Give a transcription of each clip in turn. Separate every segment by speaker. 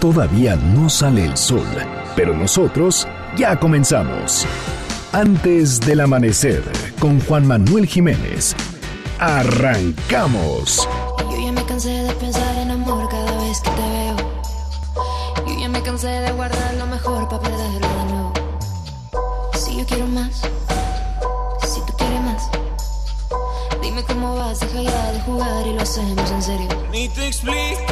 Speaker 1: Todavía no sale el sol, pero nosotros ya comenzamos. Antes del amanecer, con Juan Manuel Jiménez. ¡Arrancamos!
Speaker 2: Yo ya me cansé de pensar en amor cada vez que te veo. Yo ya me cansé de guardar lo mejor para perderlo de nuevo. Si yo quiero más, si tú quieres más, dime cómo vas, deja ya de jugar y lo hacemos en serio.
Speaker 3: Ni te explico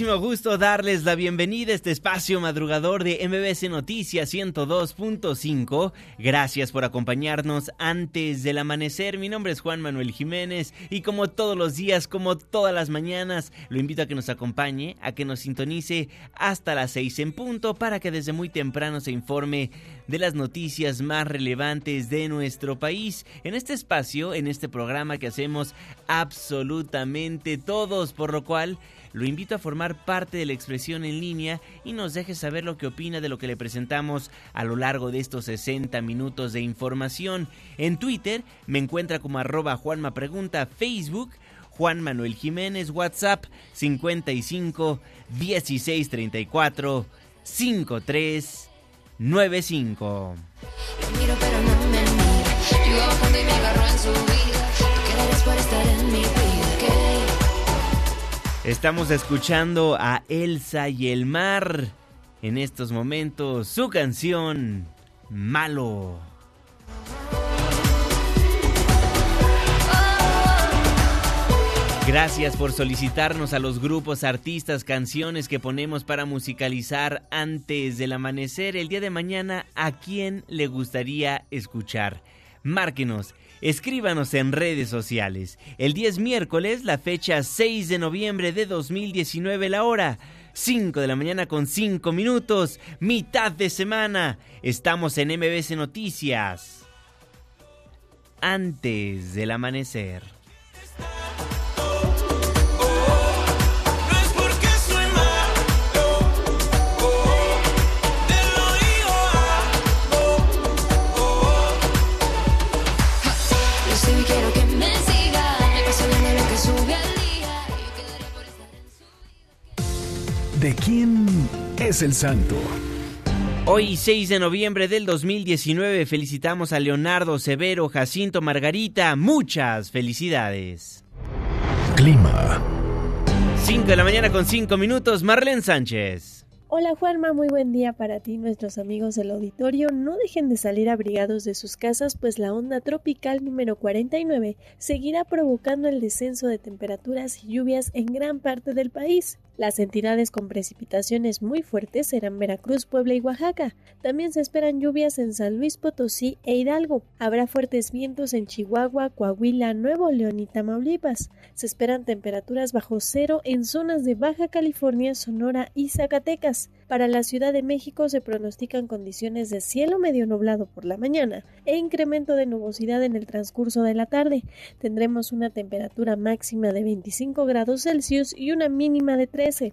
Speaker 3: me
Speaker 4: da muchísimo gusto darles la bienvenida a este espacio madrugador de MBC Noticias 102.5. Gracias por acompañarnos antes del amanecer. Mi nombre es Juan Manuel Jiménez y como todos los días, como todas las mañanas, lo invito a que nos acompañe, a que nos sintonice hasta las 6 en punto para que desde muy temprano se informe de las noticias más relevantes de nuestro país. En este espacio, en este programa que hacemos absolutamente todos, por lo cual lo invito a formar parte de la expresión en línea y nos deje saber lo que opina de lo que le presentamos a lo largo de estos 60 minutos de información. En Twitter me encuentra como arroba Juanma Pregunta, Facebook Juan Manuel Jiménez, WhatsApp 55 16 34 53 95.
Speaker 2: Lo miro pero no me mira. Yo iba bajando y me agarro en su vida. Te quedarás por estar en mi vida.
Speaker 4: Estamos escuchando a Elsa y el mar. En estos momentos, su canción Malo. Gracias por solicitarnos a los grupos, artistas, canciones que ponemos para musicalizar antes del amanecer. El día de mañana, ¿a quién le gustaría escuchar? Márquenos, escríbanos en redes sociales. El 10 miércoles, la fecha 6 de noviembre de 2019, la hora 5 de la mañana con 5 minutos, mitad de semana. Estamos en MBC Noticias. Antes del amanecer.
Speaker 1: ¿De quién es el santo?
Speaker 4: Hoy 6 de noviembre del 2019 felicitamos a Leonardo Severo, Jacinto Margarita. Muchas felicidades.
Speaker 1: Clima.
Speaker 4: 5 de la mañana con 5 minutos, Marlene Sánchez.
Speaker 5: Hola Juanma, muy buen día para ti, nuestros amigos del auditorio. No dejen de salir abrigados de sus casas, pues la onda tropical número 49 seguirá provocando el descenso de temperaturas y lluvias en gran parte del país. Las entidades con precipitaciones muy fuertes serán Veracruz, Puebla y Oaxaca. También se esperan lluvias en San Luis Potosí e Hidalgo. Habrá fuertes vientos en Chihuahua, Coahuila, Nuevo León y Tamaulipas. Se esperan temperaturas bajo cero en zonas de Baja California, Sonora y Zacatecas. Para la Ciudad de México se pronostican condiciones de cielo medio nublado por la mañana e incremento de nubosidad en el transcurso de la tarde. Tendremos una temperatura máxima de 25 grados Celsius y una mínima de 13.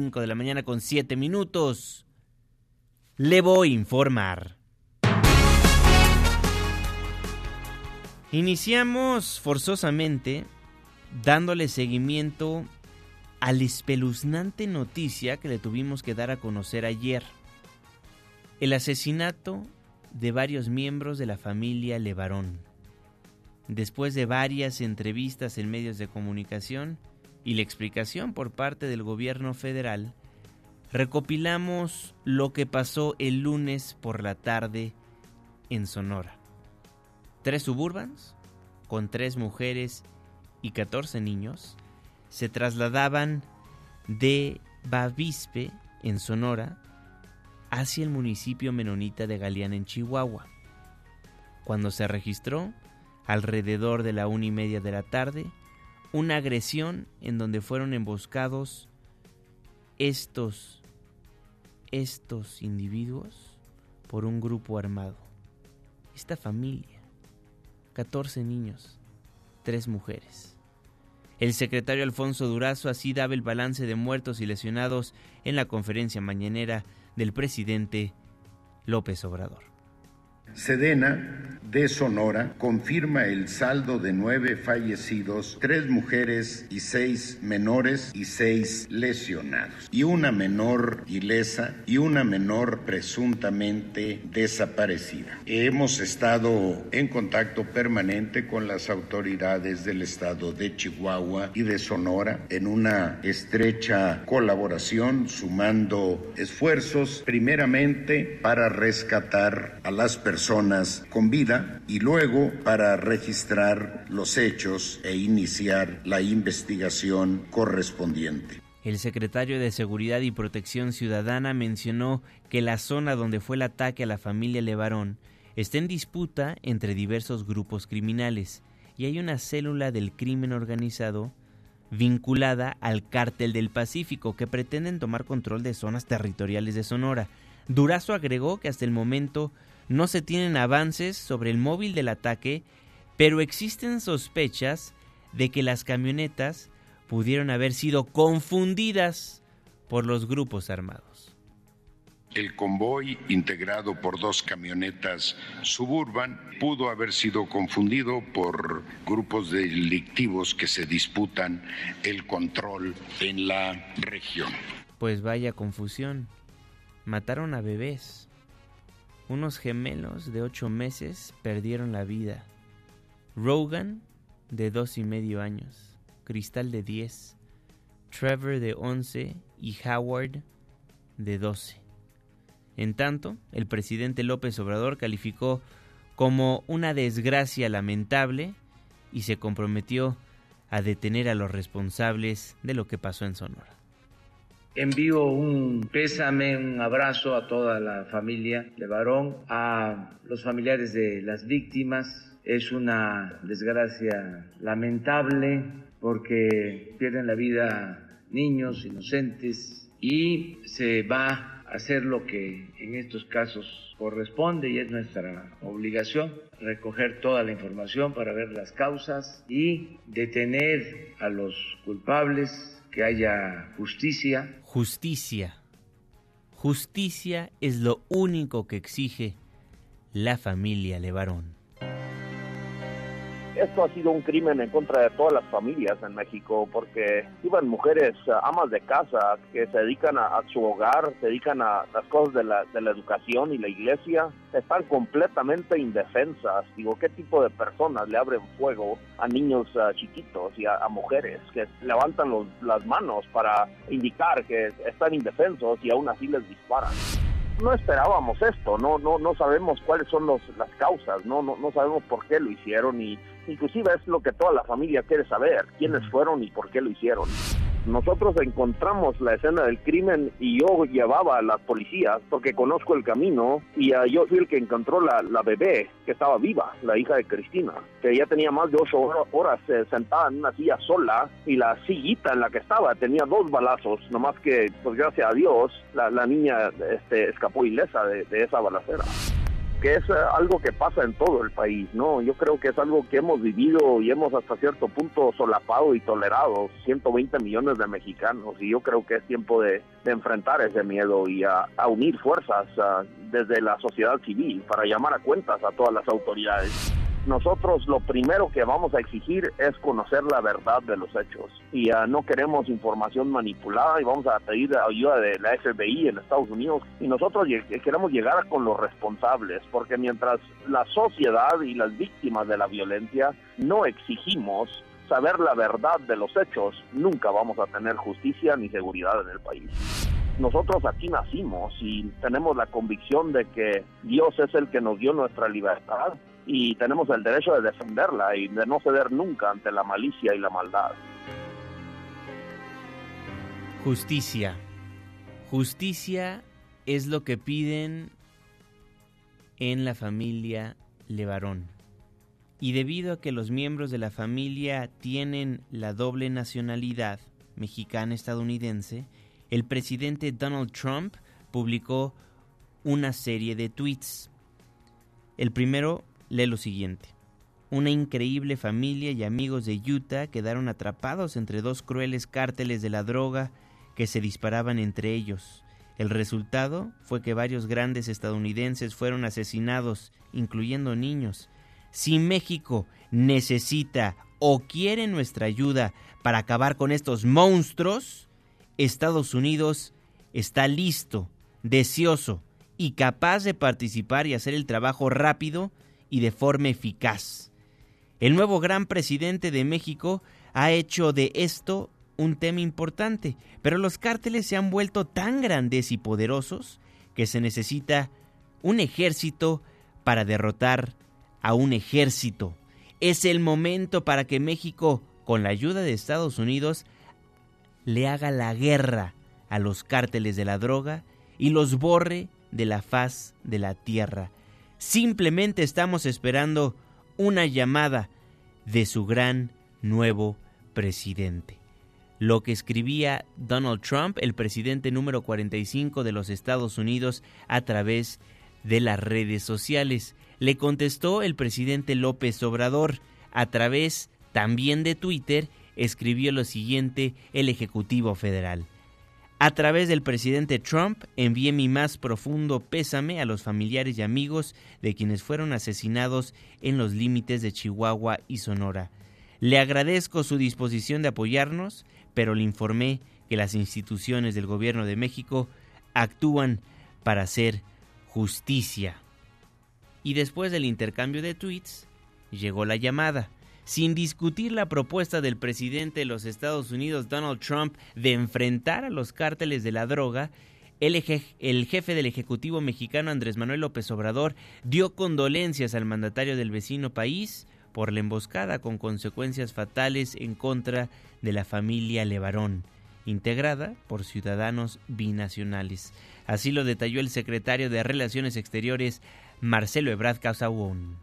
Speaker 4: de la mañana con 7 minutos, le voy a informar. Iniciamos forzosamente dándole seguimiento a la espeluznante noticia que le tuvimos que dar a conocer ayer. El asesinato de varios miembros de la familia Levarón. Después de varias entrevistas en medios de comunicación, y la explicación por parte del gobierno federal, recopilamos lo que pasó el lunes por la tarde en Sonora. Tres suburbans, con tres mujeres y 14 niños, se trasladaban de Bavispe, en Sonora, hacia el municipio menonita de Galeán, en Chihuahua. Cuando se registró, alrededor de la una y media de la tarde, una agresión en donde fueron emboscados estos, estos individuos por un grupo armado. Esta familia, 14 niños, tres mujeres. El secretario Alfonso Durazo así daba el balance de muertos y lesionados en la conferencia mañanera del presidente López Obrador.
Speaker 6: Sedena de Sonora confirma el saldo de nueve fallecidos, tres mujeres y seis menores y seis lesionados, y una menor ilesa y una menor presuntamente desaparecida. Hemos estado en contacto permanente con las autoridades del estado de Chihuahua y de Sonora en una estrecha colaboración, sumando esfuerzos primeramente para rescatar a las personas con vida y luego para registrar los hechos e iniciar la investigación correspondiente.
Speaker 4: El secretario de Seguridad y Protección Ciudadana mencionó que la zona donde fue el ataque a la familia Levarón está en disputa entre diversos grupos criminales y hay una célula del crimen organizado vinculada al cártel del Pacífico que pretenden tomar control de zonas territoriales de Sonora. Durazo agregó que hasta el momento no se tienen avances sobre el móvil del ataque, pero existen sospechas de que las camionetas pudieron haber sido confundidas por los grupos armados.
Speaker 6: El convoy, integrado por dos camionetas suburban, pudo haber sido confundido por grupos delictivos que se disputan el control en la región.
Speaker 4: Pues vaya confusión. Mataron a bebés. Unos gemelos de ocho meses perdieron la vida. Rogan, de dos y medio años. Cristal, de diez. Trevor, de once. Y Howard, de doce. En tanto, el presidente López Obrador calificó como una desgracia lamentable y se comprometió a detener a los responsables de lo que pasó en Sonora.
Speaker 7: Envío un pésame, un abrazo a toda la familia de Varón, a los familiares de las víctimas. Es una desgracia lamentable porque pierden la vida niños inocentes y se va a hacer lo que en estos casos corresponde y es nuestra obligación recoger toda la información para ver las causas y detener a los culpables que haya justicia.
Speaker 4: Justicia. Justicia es lo único que exige la familia Levarón.
Speaker 8: Esto ha sido un crimen en contra de todas las familias en México porque iban mujeres eh, amas de casa que se dedican a, su hogar, se dedican a las cosas de la, educación y la iglesia, están completamente indefensas. Digo, ¿qué tipo de personas le abren fuego a niños eh, chiquitos y a, mujeres que levantan las manos para indicar que están indefensos y aún así les disparan? no esperábamos esto, no, no, no sabemos cuáles son los, las causas, no, no, no sabemos por qué lo hicieron y inclusive es lo que toda la familia quiere saber, quiénes fueron y por qué lo hicieron. Nosotros encontramos la escena del crimen y yo llevaba a las policías porque conozco el camino y uh, yo fui el que encontró la, la, bebé que estaba viva, la hija de Cristina, que ya tenía más de ocho horas eh, sentada en una silla sola y la sillita en la que estaba tenía dos balazos, nomás que pues gracias a Dios la, la niña este, escapó ilesa de, de esa balacera que es eh, algo que pasa en todo el país, ¿no? Yo creo que es algo que hemos vivido y hemos hasta cierto punto solapado y tolerado 120 millones de mexicanos y yo creo que es tiempo de, enfrentar ese miedo y a, unir fuerzas desde la sociedad civil para llamar a cuentas a todas las autoridades. Nosotros lo primero que vamos a exigir es conocer la verdad de los hechos. Y uh, no queremos información manipulada y vamos a pedir ayuda de la FBI en Estados Unidos. Y nosotros queremos llegar con los responsables porque mientras la sociedad y las víctimas de la violencia no exigimos saber la verdad de los hechos, nunca vamos a tener justicia ni seguridad en el país. Nosotros aquí nacimos y tenemos la convicción de que Dios es el que nos dio nuestra libertad y tenemos el derecho de defenderla y de no ceder nunca ante la malicia y la maldad.
Speaker 4: Justicia. Justicia es lo que piden en la familia Levarón. Y debido a que los miembros de la familia tienen la doble nacionalidad mexicana-estadounidense, el presidente Donald Trump publicó una serie de tweets. El primero lee lo siguiente. Una increíble familia y amigos de Utah quedaron atrapados entre dos crueles cárteles de la droga que se disparaban entre ellos. El resultado fue que varios grandes estadounidenses fueron asesinados, incluyendo niños. Si México necesita o quiere nuestra ayuda para acabar con estos monstruos, Estados Unidos está listo, deseoso y capaz de participar y hacer el trabajo rápido y de forma eficaz. El nuevo gran presidente de México ha hecho de esto un tema importante, pero los cárteles se han vuelto tan grandes y poderosos que se necesita un ejército para derrotar a un ejército. Es el momento para que México, con la ayuda de Estados Unidos, le haga la guerra a los cárteles de la droga y los borre de la faz de la tierra. Simplemente estamos esperando una llamada de su gran nuevo presidente. Lo que escribía Donald Trump, el presidente número 45 de los Estados Unidos, a través de las redes sociales. Le contestó el presidente López Obrador a través también de Twitter escribió lo siguiente el Ejecutivo Federal. A través del presidente Trump envié mi más profundo pésame a los familiares y amigos de quienes fueron asesinados en los límites de Chihuahua y Sonora. Le agradezco su disposición de apoyarnos, pero le informé que las instituciones del Gobierno de México actúan para hacer justicia. Y después del intercambio de tweets, llegó la llamada sin discutir la propuesta del presidente de los Estados Unidos, Donald Trump, de enfrentar a los cárteles de la droga, el, jefe del Ejecutivo mexicano Andrés Manuel López Obrador dio condolencias al mandatario del vecino país por la emboscada con consecuencias fatales en contra de la familia Levarón, integrada por ciudadanos binacionales. Así lo detalló el secretario de Relaciones Exteriores Marcelo Ebrard Casaubon.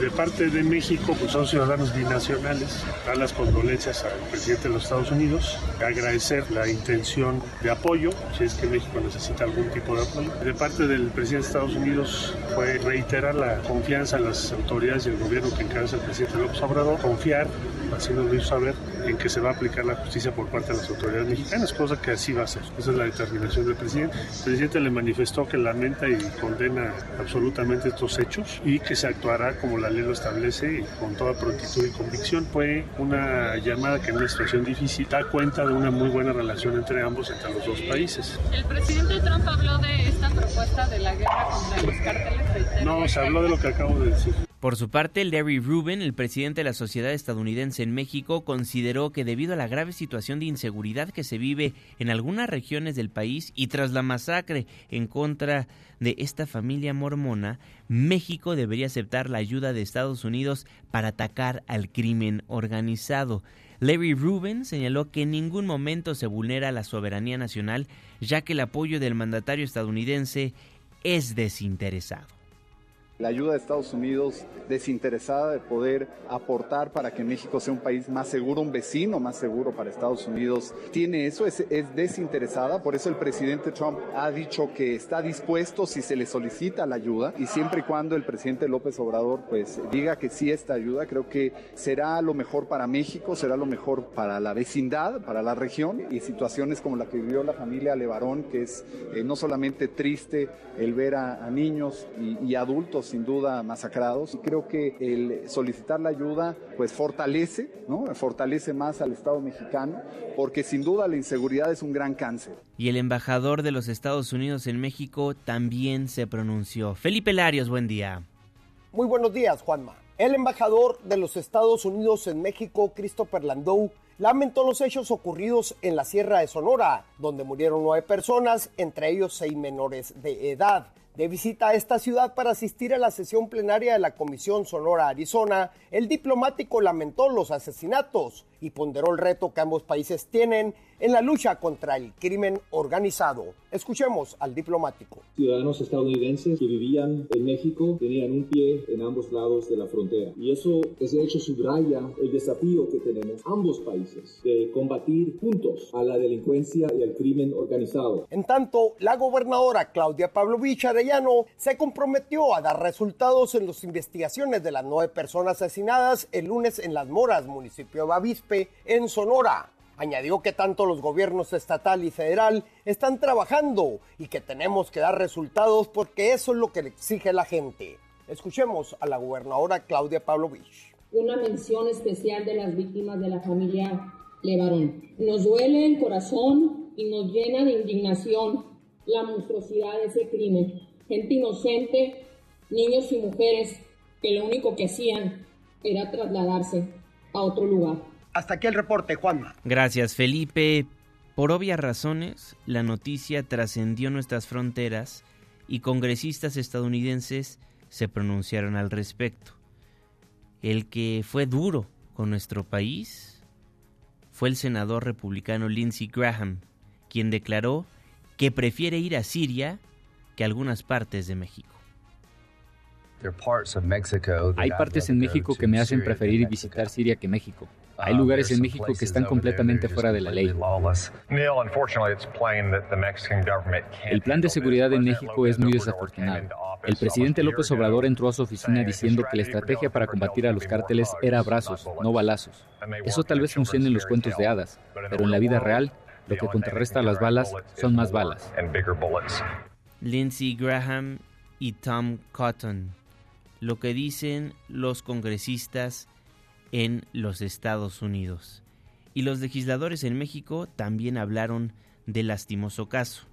Speaker 9: De parte de México, pues son ciudadanos binacionales. Dar las condolencias al presidente de los Estados Unidos, agradecer la intención de apoyo, si es que México necesita algún tipo de apoyo. De parte del presidente de Estados Unidos fue reiterar la confianza en las autoridades y el gobierno que encabeza el presidente López Obrador, confiar, así nos lo hizo saber, en que se va a aplicar la justicia por parte de las autoridades mexicanas, cosa que así va a ser. Esa es la determinación del presidente. El presidente le manifestó que lamenta y condena absolutamente estos hechos y que se actuará como la ley lo establece y con toda prontitud y convicción. Fue una llamada que en una situación difícil da cuenta de una muy buena relación entre ambos, entre los dos países.
Speaker 10: ¿El presidente Trump habló de esta propuesta de la guerra contra los cárteles?
Speaker 9: No, se habló de lo que acabo de decir.
Speaker 4: Por su parte, Larry Rubin, el presidente de la Sociedad Estadounidense en México, consideró que debido a la grave situación de inseguridad que se vive en algunas regiones del país y tras la masacre en contra de esta familia mormona, México debería aceptar la ayuda de Estados Unidos para atacar al crimen organizado. Larry Rubin señaló que en ningún momento se vulnera la soberanía nacional, ya que el apoyo del mandatario estadounidense es desinteresado
Speaker 11: la ayuda de Estados Unidos desinteresada de poder aportar para que México sea un país más seguro, un vecino más seguro para Estados Unidos. Tiene eso, es, desinteresada, por eso el presidente Trump ha dicho que está dispuesto si se le solicita la ayuda y siempre y cuando el presidente López Obrador pues diga que sí esta ayuda, creo que será lo mejor para México, será lo mejor para la vecindad, para la región y situaciones como la que vivió la familia Levarón, que es eh, no solamente triste el ver a, niños y adultos sin duda masacrados y creo que el solicitar la ayuda pues fortalece, ¿no? Fortalece más al Estado mexicano porque sin duda la inseguridad es un gran cáncer.
Speaker 4: Y el embajador de los Estados Unidos en México también se pronunció. Felipe Larios, buen día.
Speaker 12: Muy buenos días, Juanma. El embajador de los Estados Unidos en México, Christopher Landau, lamentó los hechos ocurridos en la Sierra de Sonora, donde murieron nueve personas, entre ellos seis menores de edad. De visita a esta ciudad para asistir a la sesión plenaria de la Comisión Sonora Arizona, el diplomático lamentó los asesinatos y ponderó el reto que ambos países tienen en la lucha contra el crimen organizado. Escuchemos al diplomático.
Speaker 13: Ciudadanos estadounidenses que vivían en México tenían un pie en ambos lados de la frontera. Y eso, ese hecho subraya el desafío que tenemos ambos países de combatir juntos a la delincuencia y al crimen organizado.
Speaker 12: En tanto, la gobernadora Claudia Pavlovich Arellano se comprometió a dar resultados en las investigaciones de las nueve personas asesinadas el lunes en Las Moras, municipio de Bavispe, en Sonora. Añadió que tanto los gobiernos estatal y federal están trabajando y que tenemos que dar resultados porque eso es lo que le exige la gente. Escuchemos a la gobernadora Claudia Pavlovich.
Speaker 14: Una mención especial de las víctimas de la familia Levarón. Nos duele el corazón y nos llena de indignación la monstruosidad de ese crimen. Gente inocente, niños y mujeres que lo único que hacían era trasladarse a otro lugar.
Speaker 12: Hasta aquí el reporte, Juanma.
Speaker 4: Gracias, Felipe. Por obvias razones, la noticia trascendió nuestras fronteras y congresistas estadounidenses se pronunciaron al respecto. El que fue duro con nuestro país fue el senador republicano Lindsey Graham, quien declaró que prefiere ir a Siria que a algunas partes de México.
Speaker 15: Hay partes en México que me hacen preferir visitar Siria que México. Hay lugares en México que están completamente fuera de la ley. El plan de seguridad en México es muy desafortunado. El presidente López Obrador entró a su oficina diciendo que la estrategia para combatir a los cárteles era abrazos, no balazos. Eso tal vez funcione en los cuentos de hadas, pero en la vida real, lo que contrarresta las balas son más balas.
Speaker 4: Lindsey Graham y Tom Cotton. Lo que dicen los congresistas en los Estados Unidos. Y los legisladores en México también hablaron del lastimoso caso.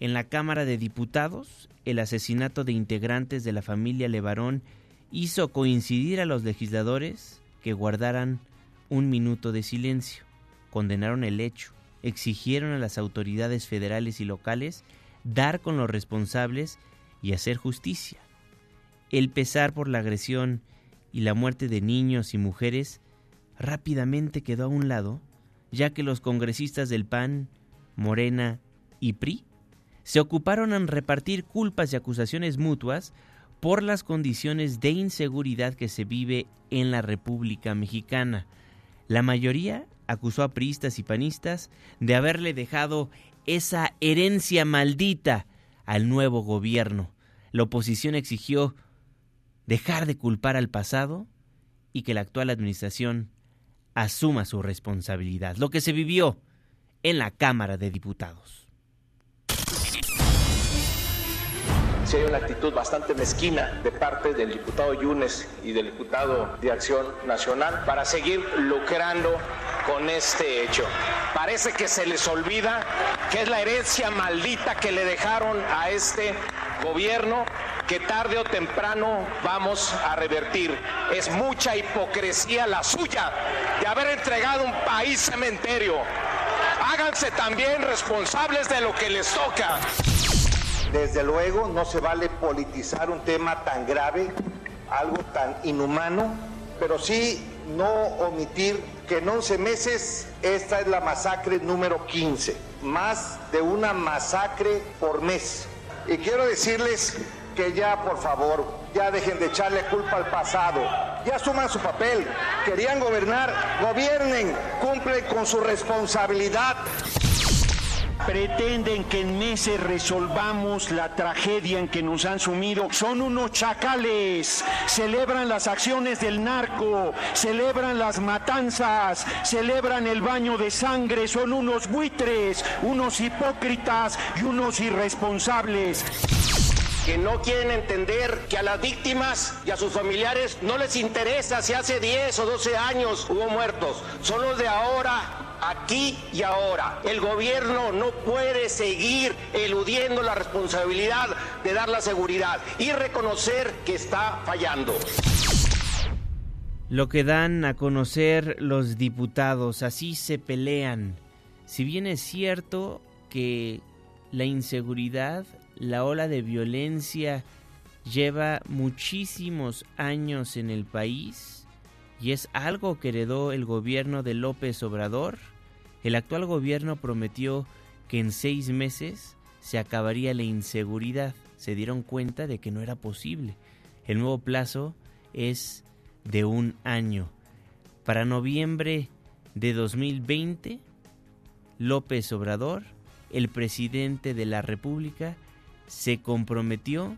Speaker 4: En la Cámara de Diputados, el asesinato de integrantes de la familia Levarón hizo coincidir a los legisladores que guardaran un minuto de silencio. Condenaron el hecho, exigieron a las autoridades federales y locales dar con los responsables y hacer justicia. El pesar por la agresión y la muerte de niños y mujeres rápidamente quedó a un lado, ya que los congresistas del PAN, Morena y PRI se ocuparon en repartir culpas y acusaciones mutuas por las condiciones de inseguridad que se vive en la República Mexicana. La mayoría acusó a priistas y panistas de haberle dejado esa herencia maldita al nuevo gobierno. La oposición exigió dejar de culpar al pasado y que la actual administración asuma su responsabilidad, lo que se vivió en la Cámara de Diputados.
Speaker 16: Si hay una actitud bastante mezquina de parte del diputado Yunes y del diputado de Acción Nacional para seguir lucrando con este hecho. Parece que se les olvida que es la herencia maldita que le dejaron a este gobierno que tarde o temprano vamos a revertir. Es mucha hipocresía la suya de haber entregado un país cementerio. Háganse también responsables de lo que les toca.
Speaker 17: Desde luego no se vale politizar un tema tan grave, algo tan inhumano, pero sí no omitir que en 11 meses esta es la masacre número 15, más de una masacre por mes. Y quiero decirles que ya, por favor, ya dejen de echarle culpa al pasado. Ya asuman su papel. Querían gobernar, gobiernen, cumplen con su responsabilidad.
Speaker 18: Pretenden que en meses resolvamos la tragedia en que nos han sumido. Son unos chacales. Celebran las acciones del narco, celebran las matanzas, celebran el baño de sangre. Son unos buitres, unos hipócritas y unos irresponsables.
Speaker 16: Que no quieren entender que a las víctimas y a sus familiares no les interesa si hace 10 o 12 años hubo muertos, son los de ahora, aquí y ahora. El gobierno no puede seguir eludiendo la responsabilidad de dar la seguridad y reconocer que está fallando.
Speaker 4: Lo que dan a conocer los diputados, así se pelean. Si bien es cierto que la inseguridad, la ola de violencia lleva muchísimos años en el país y es algo que heredó el gobierno de López Obrador, el actual gobierno prometió que en seis meses se acabaría la inseguridad. Se dieron cuenta de que no era posible. El nuevo plazo es de un año. Para noviembre de 2020, López Obrador, el presidente de la República, se comprometió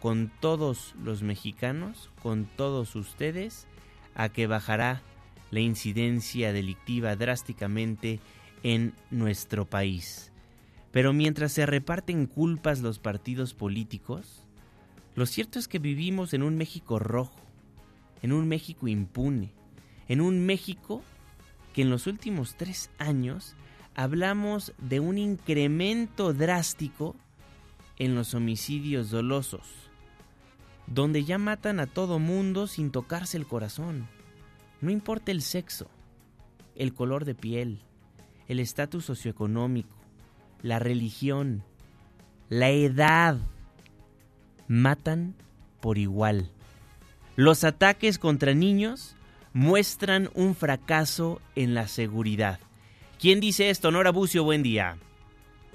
Speaker 4: con todos los mexicanos, con todos ustedes, a que bajará la incidencia delictiva drásticamente en nuestro país. Pero mientras se reparten culpas los partidos políticos, lo cierto es que vivimos en un México rojo, en un México impune, en un México que en los últimos tres años hablamos de un incremento drástico en los homicidios dolosos, donde ya matan a todo mundo sin tocarse el corazón. No importa el sexo, el color de piel, el estatus socioeconómico, la religión, la edad, matan por igual. Los ataques contra niños muestran un fracaso en la seguridad. ¿Quién dice esto? Nora Bucio, buen día.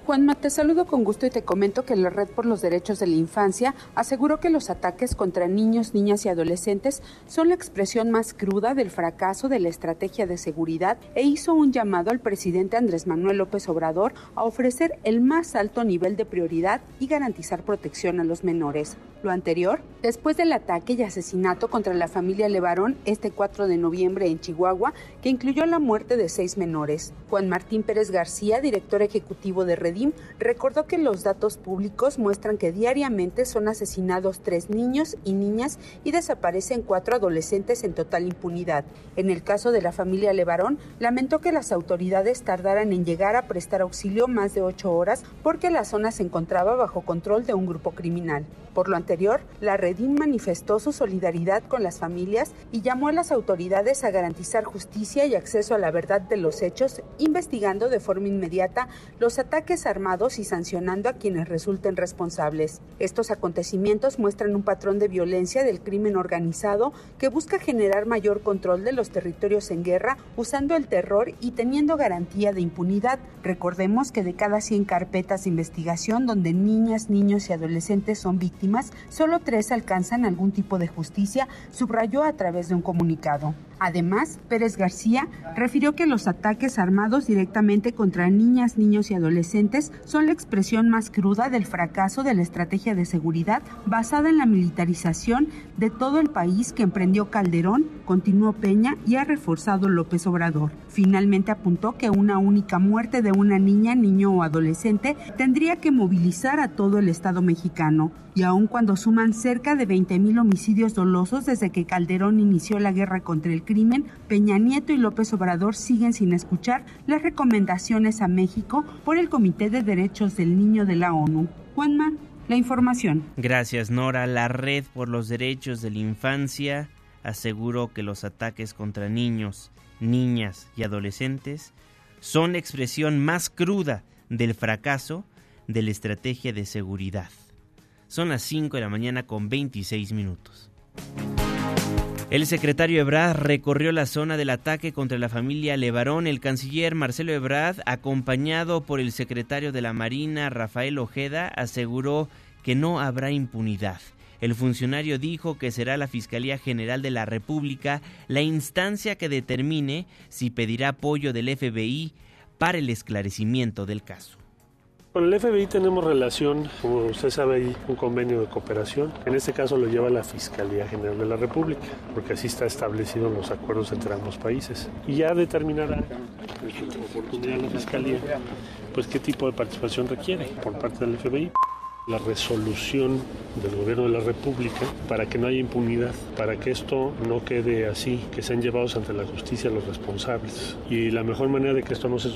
Speaker 19: Juanma, te saludo con gusto y te comento que la Red por los Derechos de la Infancia aseguró que los ataques contra niños, niñas y adolescentes son la expresión más cruda del fracaso de la estrategia de seguridad e hizo un llamado al presidente Andrés Manuel López Obrador a ofrecer el más alto nivel de prioridad y garantizar protección a los menores. Lo anterior, después del ataque y asesinato contra la familia Levarón este 4 de noviembre en Chihuahua, que incluyó la muerte de seis menores. Juan Martín Pérez García, director ejecutivo de Redim, recordó que los datos públicos muestran que diariamente son asesinados tres niños y niñas y desaparecen cuatro adolescentes en total impunidad. En el caso de la familia Levarón, lamentó que las autoridades tardaran en llegar a prestar auxilio más de ocho horas porque la zona se encontraba bajo control de un grupo criminal. Por lo anterior, la Redim manifestó su solidaridad con las familias y llamó a las autoridades a garantizar justicia y acceso a la verdad de los hechos, investigando de forma inmediata los ataques armados y sancionando a quienes resulten responsables. Estos acontecimientos muestran un patrón de violencia del crimen organizado que busca generar mayor control de los territorios en guerra usando el terror y teniendo garantía de impunidad. Recordemos que de cada 100 carpetas de investigación donde niñas, niños y adolescentes son víctimas, solo tres alcanzan algún tipo de justicia, subrayó a través de un comunicado. Además, Pérez García refirió que los ataques armados directamente contra niñas, niños y adolescentes son la expresión más cruda del fracaso de la estrategia de seguridad basada en la militarización de todo el país que emprendió Calderón, continuó Peña y ha reforzado López Obrador. Finalmente apuntó que una única muerte de una niña, niño o adolescente tendría que movilizar a todo el Estado mexicano. Y aun cuando suman cerca de 20.000 homicidios dolosos desde que Calderón inició la guerra contra el crimen, Peña Nieto y López Obrador siguen sin escuchar las recomendaciones a México por el Comité de Derechos del Niño de la ONU. Juanma, la información.
Speaker 4: Gracias, Nora. La Red por los Derechos de la Infancia aseguró que los ataques contra niños, niñas y adolescentes son la expresión más cruda del fracaso de la estrategia de seguridad. Son las 5 de la mañana con 26 minutos. El secretario Ebrard recorrió la zona del ataque contra la familia Levarón. El canciller Marcelo Ebrard, acompañado por el secretario de la Marina Rafael Ojeda, aseguró que no habrá impunidad. El funcionario dijo que será la Fiscalía General de la República la instancia que determine si pedirá apoyo del FBI para el esclarecimiento del caso.
Speaker 9: Con el FBI tenemos relación, como usted sabe, hay un convenio de cooperación. En este caso lo lleva la Fiscalía General de la República, porque así está establecido en los acuerdos entre ambos países. Y ya determinará, oportunidad, la Fiscalía, pues qué tipo de participación requiere por parte del FBI. La resolución del gobierno de la República para que no haya impunidad, para que esto no quede así, que sean llevados ante la justicia los responsables. Y la mejor manera de que esto no se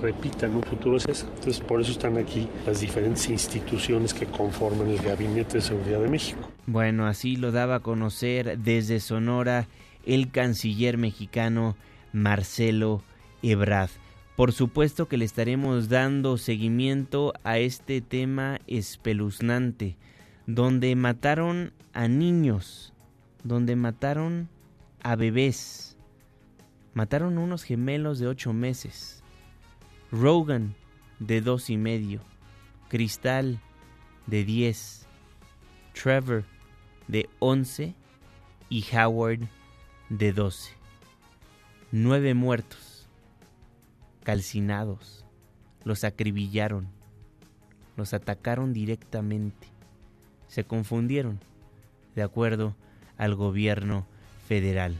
Speaker 9: repita en un futuro es esa. Entonces, por eso están aquí las diferentes instituciones que conforman el Gabinete de Seguridad de México.
Speaker 4: Bueno, así lo daba a conocer desde Sonora el canciller mexicano Marcelo Ebrard. Por supuesto que le estaremos dando seguimiento a este tema espeluznante, donde mataron a niños, donde mataron a bebés, mataron unos gemelos de ocho meses, Rogan de dos y medio, Cristal de diez, Trevor de once. Y Howard de doce. Nueve muertos calcinados, los acribillaron, los atacaron directamente, se confundieron, de acuerdo al gobierno federal.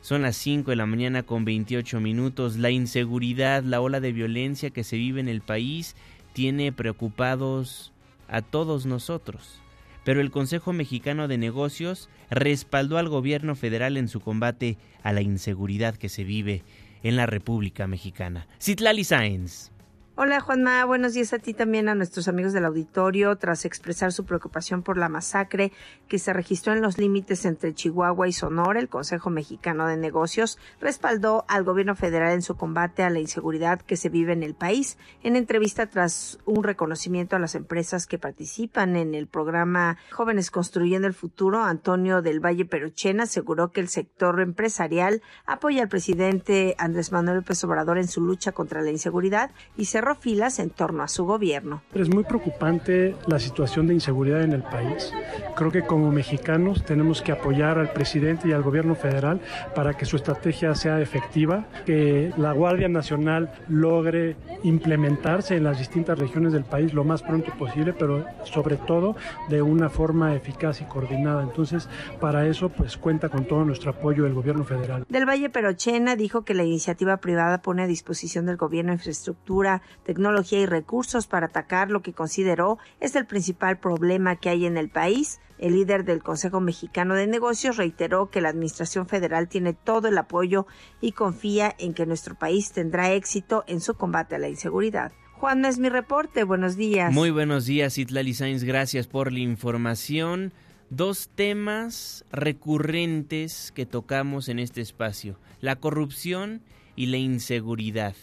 Speaker 4: Son las 5 de la mañana con 28 minutos. La inseguridad, la ola de violencia que se vive en el país tiene preocupados a todos nosotros. Pero el Consejo Mexicano de Negocios respaldó al gobierno federal en su combate a la inseguridad que se vive en la República Mexicana. Citlali Sáenz.
Speaker 20: Hola Juanma, buenos días a ti también a nuestros amigos del auditorio. Tras expresar su preocupación por la masacre que se registró en los límites entre Chihuahua y Sonora, el Consejo Mexicano de Negocios respaldó al gobierno federal en su combate a la inseguridad que se vive en el país. En entrevista tras un reconocimiento a las empresas que participan en el programa Jóvenes Construyendo el Futuro, Antonio del Valle Perochena aseguró que el sector empresarial apoya al presidente Andrés Manuel López Obrador en su lucha contra la inseguridad y se filas en torno a su gobierno.
Speaker 9: Es muy preocupante la situación de inseguridad en el país. Creo que como mexicanos tenemos que apoyar al presidente y al gobierno federal para que su estrategia sea efectiva, que la Guardia Nacional logre implementarse en las distintas regiones del país lo más pronto posible, pero sobre todo de una forma eficaz y coordinada. Entonces, para eso, pues cuenta con todo nuestro apoyo del gobierno federal.
Speaker 20: Del Valle Perochena dijo que la iniciativa privada pone a disposición del gobierno infraestructura, tecnología y recursos para atacar lo que consideró es el principal problema que hay en el país. El líder del Consejo Mexicano de Negocios reiteró que la Administración Federal tiene todo el apoyo y confía en que nuestro país tendrá éxito en su combate a la inseguridad. Juan, es mi reporte. Buenos días.
Speaker 4: Muy buenos días, Itlali Sainz. Gracias por la información. Dos temas recurrentes que tocamos en este espacio, la corrupción y la inseguridad.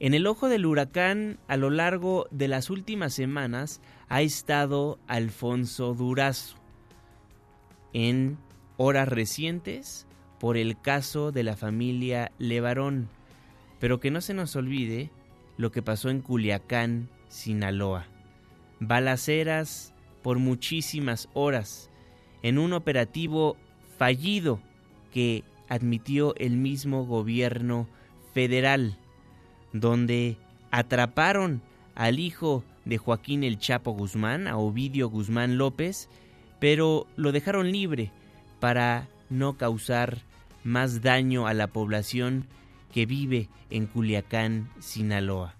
Speaker 4: En el ojo del huracán, a lo largo de las últimas semanas, ha estado Alfonso Durazo. En horas recientes, por el caso de la familia Levarón. Pero que no se nos olvide lo que pasó en Culiacán, Sinaloa. Balaceras por muchísimas horas en un operativo fallido que admitió el mismo gobierno federal donde atraparon al hijo de Joaquín el Chapo Guzmán, a Ovidio Guzmán López, pero lo dejaron libre para no causar más daño a la población que vive en Culiacán, Sinaloa.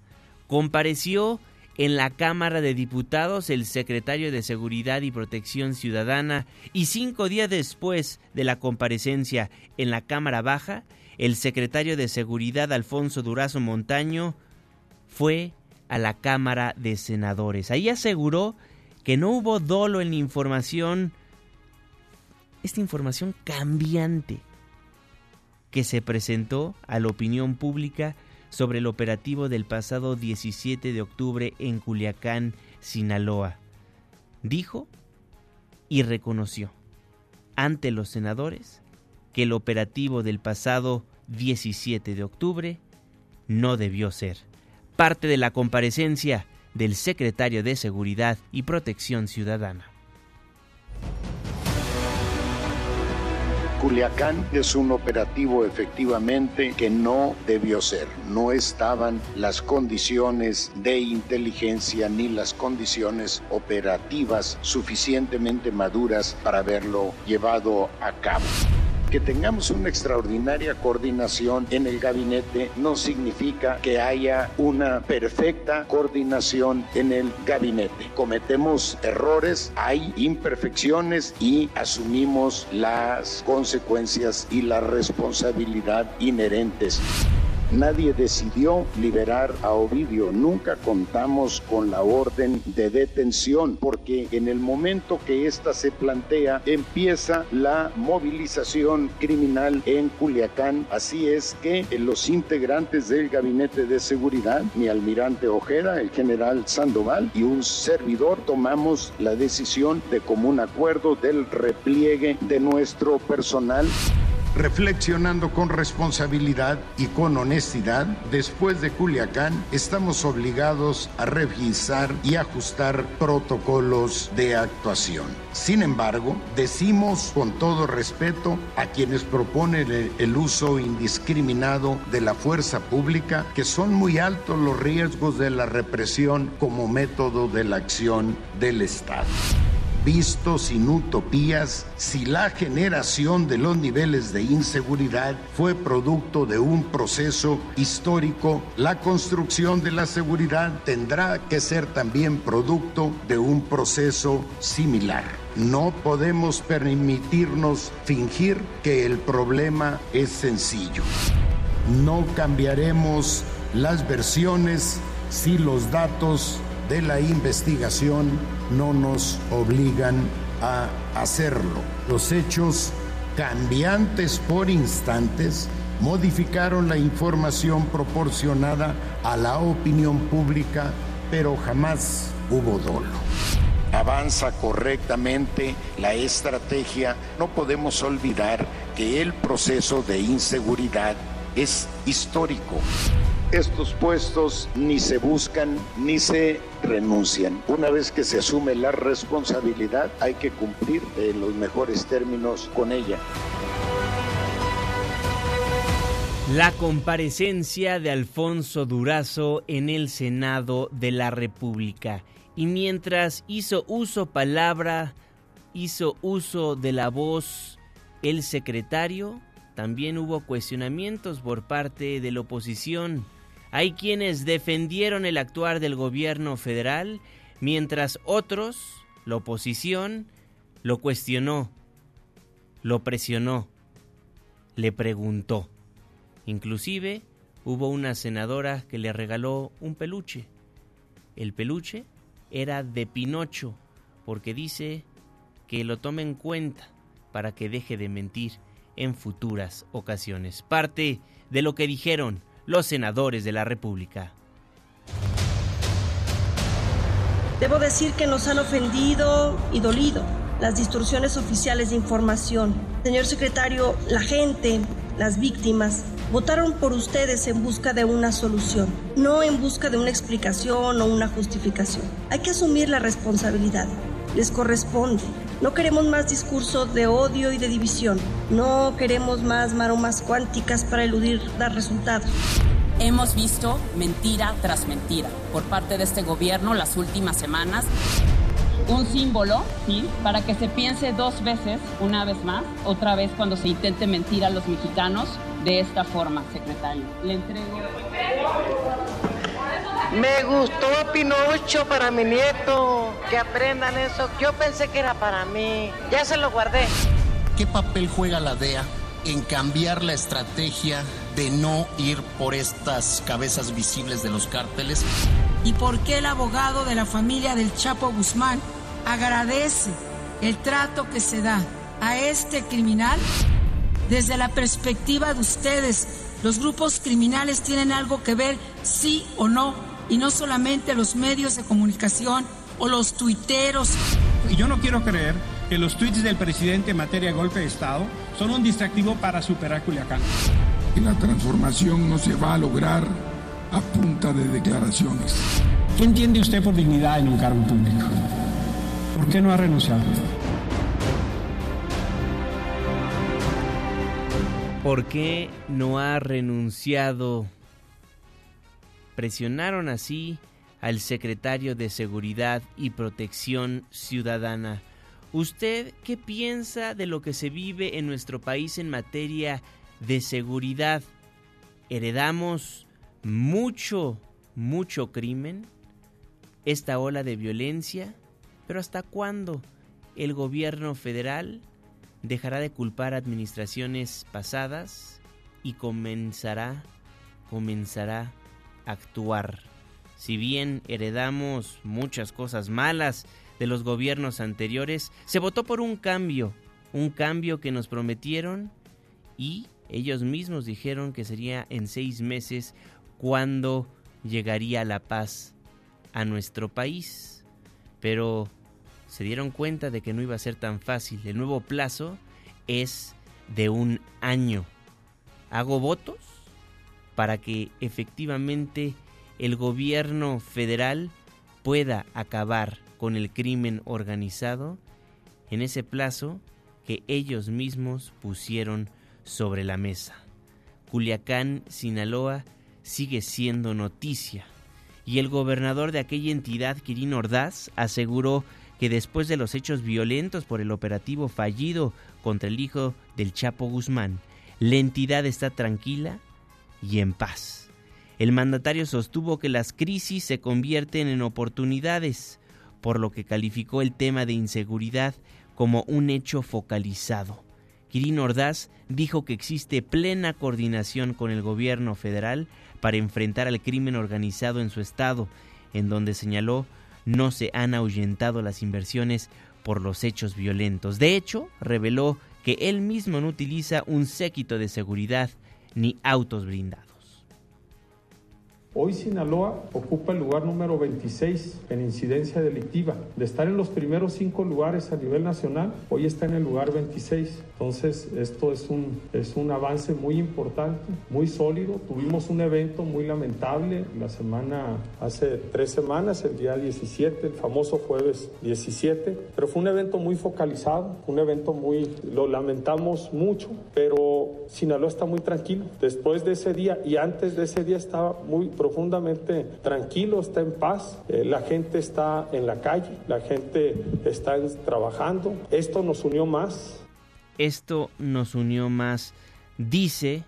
Speaker 4: Compareció en la Cámara de Diputados el secretario de Seguridad y Protección Ciudadana y cinco días después de la comparecencia en la Cámara Baja, el secretario de Seguridad Alfonso Durazo Montaño fue a la Cámara de Senadores. Ahí aseguró que no hubo dolo en la información, esta información cambiante que se presentó a la opinión pública sobre el operativo del pasado 17 de octubre en Culiacán, Sinaloa. Dijo y reconoció ante los senadores que el operativo del pasado 17 de octubre no debió ser parte de la comparecencia del secretario de Seguridad y Protección Ciudadana.
Speaker 6: Culiacán es un operativo efectivamente que no debió ser. No estaban las condiciones de inteligencia ni las condiciones operativas suficientemente maduras para haberlo llevado a cabo Que tengamos una extraordinaria coordinación en el gabinete no significa que haya una perfecta coordinación en el gabinete. Cometemos errores, hay imperfecciones y asumimos las consecuencias y la responsabilidad inherentes. Nadie decidió liberar a Ovidio. Nunca contamos con la orden de detención porque en el momento que ésta se plantea empieza la movilización criminal en Culiacán. Así es que los integrantes del gabinete de seguridad, mi almirante Ojeda, el general Sandoval y un servidor tomamos la decisión de común acuerdo del repliegue de nuestro personal reflexionando con responsabilidad y con honestidad, después de Culiacán estamos obligados a revisar y ajustar protocolos de actuación. Sin embargo, decimos con todo respeto a quienes proponen el uso indiscriminado de la fuerza pública que son muy altos los riesgos de la represión como método de la acción del Estado visto sin utopías si la generación de los niveles de inseguridad fue producto de un proceso histórico, la construcción de la seguridad tendrá que ser también producto de un proceso similar. No podemos permitirnos fingir que el problema es sencillo. No cambiaremos las versiones si los datos de la investigación no nos obligan a hacerlo. Los hechos cambiantes por instantes modificaron la información proporcionada a la opinión pública, pero jamás hubo dolo. Avanza correctamente la estrategia. No podemos olvidar que el proceso de inseguridad es histórico estos puestos ni se buscan ni se renuncian. Una vez que se asume la responsabilidad, hay que cumplir en los mejores términos con ella.
Speaker 4: La comparecencia de Alfonso Durazo en el Senado de la República. Y mientras hizo uso palabra, hizo uso de la voz el secretario, también hubo cuestionamientos por parte de la oposición. Hay quienes defendieron el actuar del gobierno federal, mientras otros, la oposición, lo cuestionó, lo presionó, le preguntó. Inclusive hubo una senadora que le regaló un peluche. El peluche era de Pinocho, porque dice que lo tome en cuenta para que deje de mentir en futuras ocasiones. Parte de lo que dijeron los senadores de la República.
Speaker 21: Debo decir que nos han ofendido y dolido las distorsiones oficiales de información. Señor secretario, la gente, las víctimas, votaron por ustedes en busca de una solución, no en busca de una explicación o una justificación. Hay que asumir la responsabilidad. Les corresponde. No queremos más discurso de odio y de división. No queremos más maromas cuánticas para eludir dar resultados.
Speaker 22: Hemos visto mentira tras mentira por parte de este gobierno las últimas semanas. Un símbolo, ¿sí? Para que se piense dos veces, una vez más, otra vez cuando se intente mentir a los mexicanos de esta forma, secretario. Le entrego.
Speaker 23: Me gustó Pinocho para mi nieto. Que aprendan eso. Yo pensé que era para mí. Ya se lo guardé.
Speaker 24: ¿Qué papel juega la DEA en cambiar la estrategia de no ir por estas cabezas visibles de los cárteles?
Speaker 25: ¿Y por qué el abogado de la familia del Chapo Guzmán agradece el trato que se da a este criminal? Desde la perspectiva de ustedes, ¿los grupos criminales tienen algo que ver, sí o no, y no solamente los medios de comunicación o los tuiteros.
Speaker 26: Y yo no quiero creer que los tweets del presidente en materia de golpe de Estado son un distractivo para superar Culiacán.
Speaker 27: Y la transformación no se va a lograr a punta de declaraciones.
Speaker 26: ¿Qué entiende usted por dignidad en un cargo público? ¿Por qué no ha renunciado?
Speaker 4: ¿Por qué no ha renunciado Presionaron así al secretario de Seguridad y Protección Ciudadana. ¿Usted qué piensa de lo que se vive en nuestro país en materia de seguridad? ¿Heredamos mucho, mucho crimen? ¿Esta ola de violencia? ¿Pero hasta cuándo el gobierno federal dejará de culpar administraciones pasadas y comenzará, comenzará actuar? Si bien heredamos muchas cosas malas, de los gobiernos anteriores, se votó por un cambio, un cambio que nos prometieron y ellos mismos dijeron que sería en seis meses cuando llegaría la paz a nuestro país. Pero se dieron cuenta de que no iba a ser tan fácil. El nuevo plazo es de un año. Hago votos para que efectivamente el gobierno federal pueda acabar con el crimen organizado en ese plazo que ellos mismos pusieron sobre la mesa. Culiacán, Sinaloa, sigue siendo noticia y el gobernador de aquella entidad, Kirin Ordaz, aseguró que después de los hechos violentos por el operativo fallido contra el hijo del Chapo Guzmán, la entidad está tranquila y en paz. El mandatario sostuvo que las crisis se convierten en oportunidades, por lo que calificó el tema de inseguridad como un hecho focalizado. Kirin Ordaz dijo que existe plena coordinación con el gobierno federal para enfrentar al crimen organizado en su estado, en donde señaló no se han ahuyentado las inversiones por los hechos violentos. De hecho, reveló que él mismo no utiliza un séquito de seguridad ni autos blindados.
Speaker 28: Hoy Sinaloa ocupa el lugar número 26 en incidencia delictiva. De estar en los primeros cinco lugares a nivel nacional, hoy está en el lugar 26. Entonces, esto es un, es un avance muy importante, muy sólido. Tuvimos un evento muy lamentable la semana, hace tres semanas, el día 17, el famoso jueves 17, pero fue un evento muy focalizado, un evento muy, lo lamentamos mucho, pero Sinaloa está muy tranquilo. Después de ese día y antes de ese día estaba muy profundamente tranquilo, está en paz, eh, la gente está en la calle, la gente está trabajando. Esto nos unió más.
Speaker 4: Esto nos unió más, dice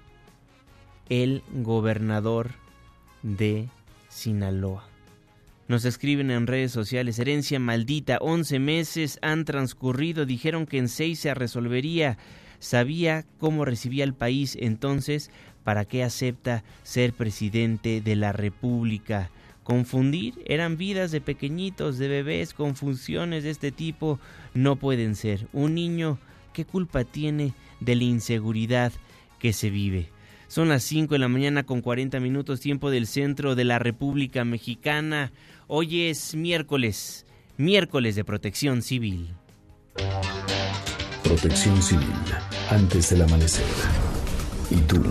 Speaker 4: el gobernador de Sinaloa. Nos escriben en redes sociales, herencia maldita, 11 meses han transcurrido, dijeron que en seis se resolvería, sabía cómo recibía el país, entonces ¿Para qué acepta ser presidente de la República? Confundir eran vidas de pequeñitos, de bebés, con funciones de este tipo no pueden ser. Un niño, ¿qué culpa tiene de la inseguridad que se vive? Son las 5 de la mañana con 40 minutos tiempo del centro de la República Mexicana. Hoy es miércoles, miércoles de protección civil.
Speaker 29: Protección civil, antes del amanecer. ¿Y tú?